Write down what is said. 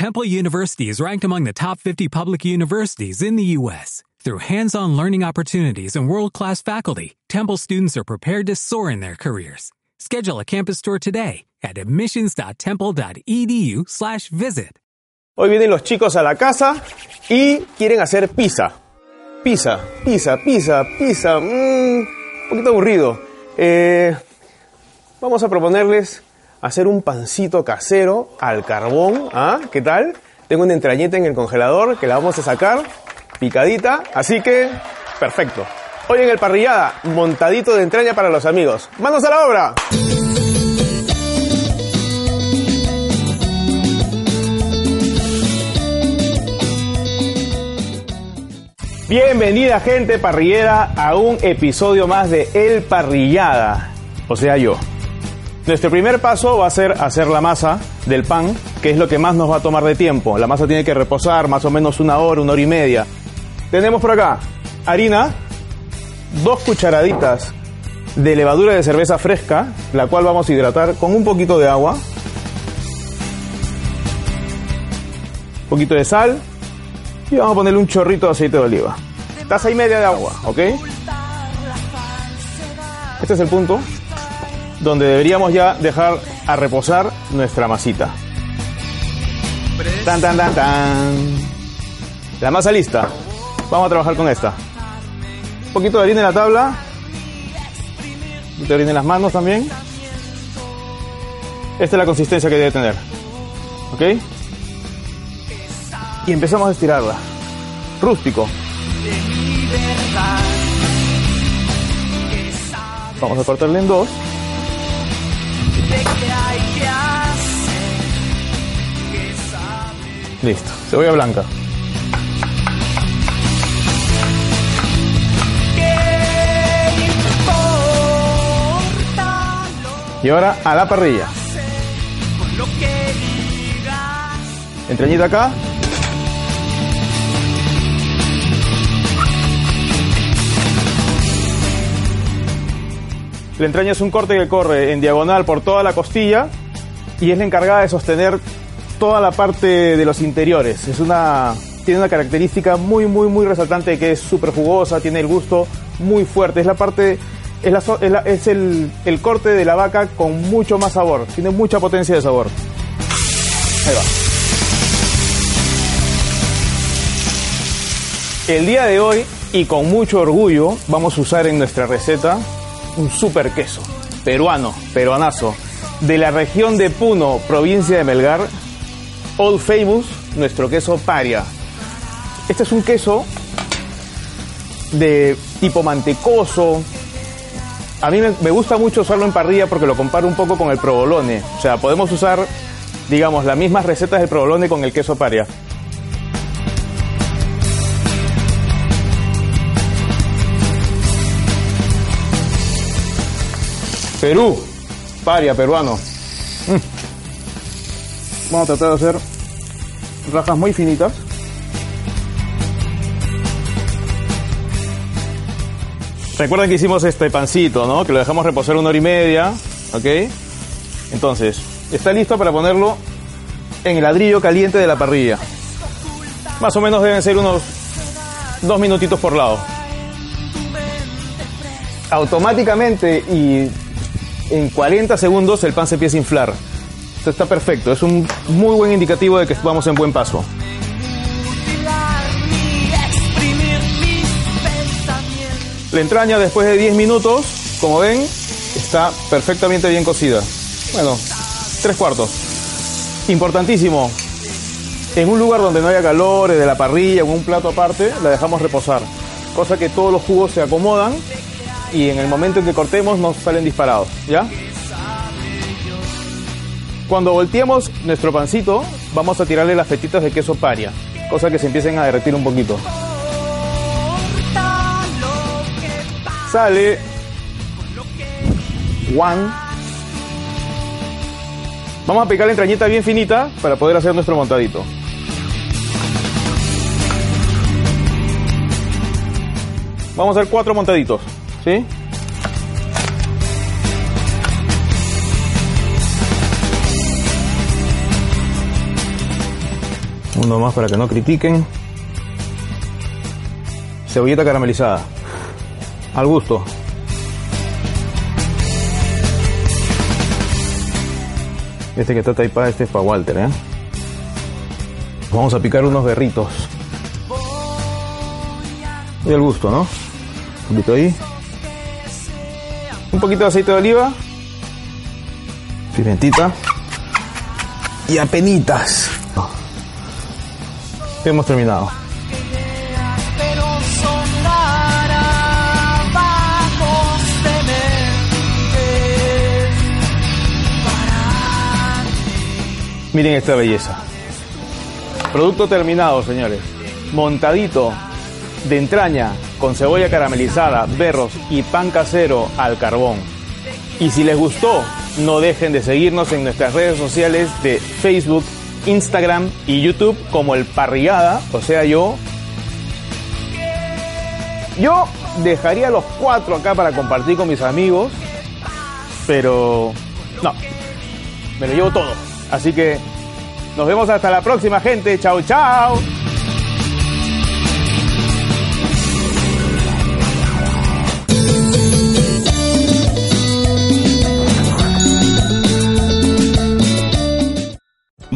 Temple University is ranked among the top 50 public universities in the U.S. Through hands-on learning opportunities and world-class faculty, Temple students are prepared to soar in their careers. Schedule a campus tour today at admissions.temple.edu/visit. Hoy vienen los chicos a la casa y quieren hacer pizza. Pizza, pizza, pizza, pizza. Mm, un poquito aburrido. Eh, vamos a proponerles hacer un pancito casero al carbón. ¿Ah? ¿Qué tal? Tengo una entrañeta en el congelador que la vamos a sacar picadita, así que perfecto. Hoy en el parrillada, montadito de entraña para los amigos. ¡Manos a la obra! Bienvenida gente parrillera a un episodio más de El Parrillada, o sea yo. Nuestro primer paso va a ser hacer la masa del pan, que es lo que más nos va a tomar de tiempo. La masa tiene que reposar más o menos una hora, una hora y media. Tenemos por acá harina, dos cucharaditas de levadura de cerveza fresca, la cual vamos a hidratar con un poquito de agua, un poquito de sal y vamos a ponerle un chorrito de aceite de oliva. Taza y media de agua, ¿ok? Este es el punto donde deberíamos ya dejar a reposar nuestra masita. Tan, tan, tan, tan. La masa lista. Vamos a trabajar con esta. Un poquito de harina en la tabla. Un poquito de harina en las manos también. Esta es la consistencia que debe tener. ¿Ok? Y empezamos a estirarla. Rústico. Vamos a cortarle en dos. Listo, cebolla blanca. Y ahora a la parrilla. Entrañita acá. La entraña es un corte que corre en diagonal por toda la costilla y es la encargada de sostener toda la parte de los interiores. Es una tiene una característica muy muy muy resaltante que es súper jugosa, tiene el gusto muy fuerte. Es la parte es, la, es, el, el, corte de la vaca con mucho más sabor, tiene mucha potencia de sabor. Ahí va. El día de hoy, y con mucho orgullo, vamos a usar en nuestra receta un super queso peruano, peruanazo, de la región de Puno, provincia de Melgar, Old Famous, nuestro queso paria. Este es un queso de tipo mantecoso, a mí me, gusta mucho usarlo en parrilla porque lo comparo un poco con el provolone. O sea, podemos usar, digamos, las mismas recetas del provolone con el queso paria. Perú, paria, peruano. Mm. Vamos a tratar de hacer rajas muy finitas. Recuerden que hicimos este pancito, ¿no? Que lo dejamos reposar una hora y media, ¿ok? Entonces, está listo para ponerlo en el ladrillo caliente de la parrilla. Más o menos deben ser unos dos minutitos por lado. Automáticamente y en 40 segundos el pan se empieza a inflar. Esto está perfecto, es un muy buen indicativo de que vamos en buen paso. La entraña después de 10 minutos, como ven, está perfectamente bien cocida. Bueno, tres cuartos. Importantísimo, en un lugar donde no haya calor, de la parrilla, en un plato aparte, la dejamos reposar. Cosa que todos los jugos se acomodan y en el momento en que cortemos nos salen disparados, ¿ya? Cuando volteemos nuestro pancito, vamos a tirarle las fetitas de queso paria, cosa que se empiecen a derretir un poquito. Sale one. Vamos a picar la entrañita bien finita para poder hacer nuestro montadito. Vamos a hacer cuatro montaditos. ¿Sí? Uno más para que no critiquen. Cebolleta caramelizada. Al gusto. Este que está taipado, este es para Walter, ¿eh? Vamos a picar unos berritos. Y al gusto, ¿no? Un poquito ahí. Un poquito de aceite de oliva. Pimentita. Y apenitas. Hemos terminado. Miren esta belleza. Producto terminado, señores. Montadito de entraña con cebolla caramelizada, berros y pan casero al carbón. Y si les gustó, no dejen de seguirnos en nuestras redes sociales de Facebook, Instagram y YouTube como el Parrillada, o sea, yo. Yo dejaría los cuatro acá para compartir con mis amigos, pero no, me lo llevo todo. Así que nos vemos hasta la próxima, gente. Chao, chao.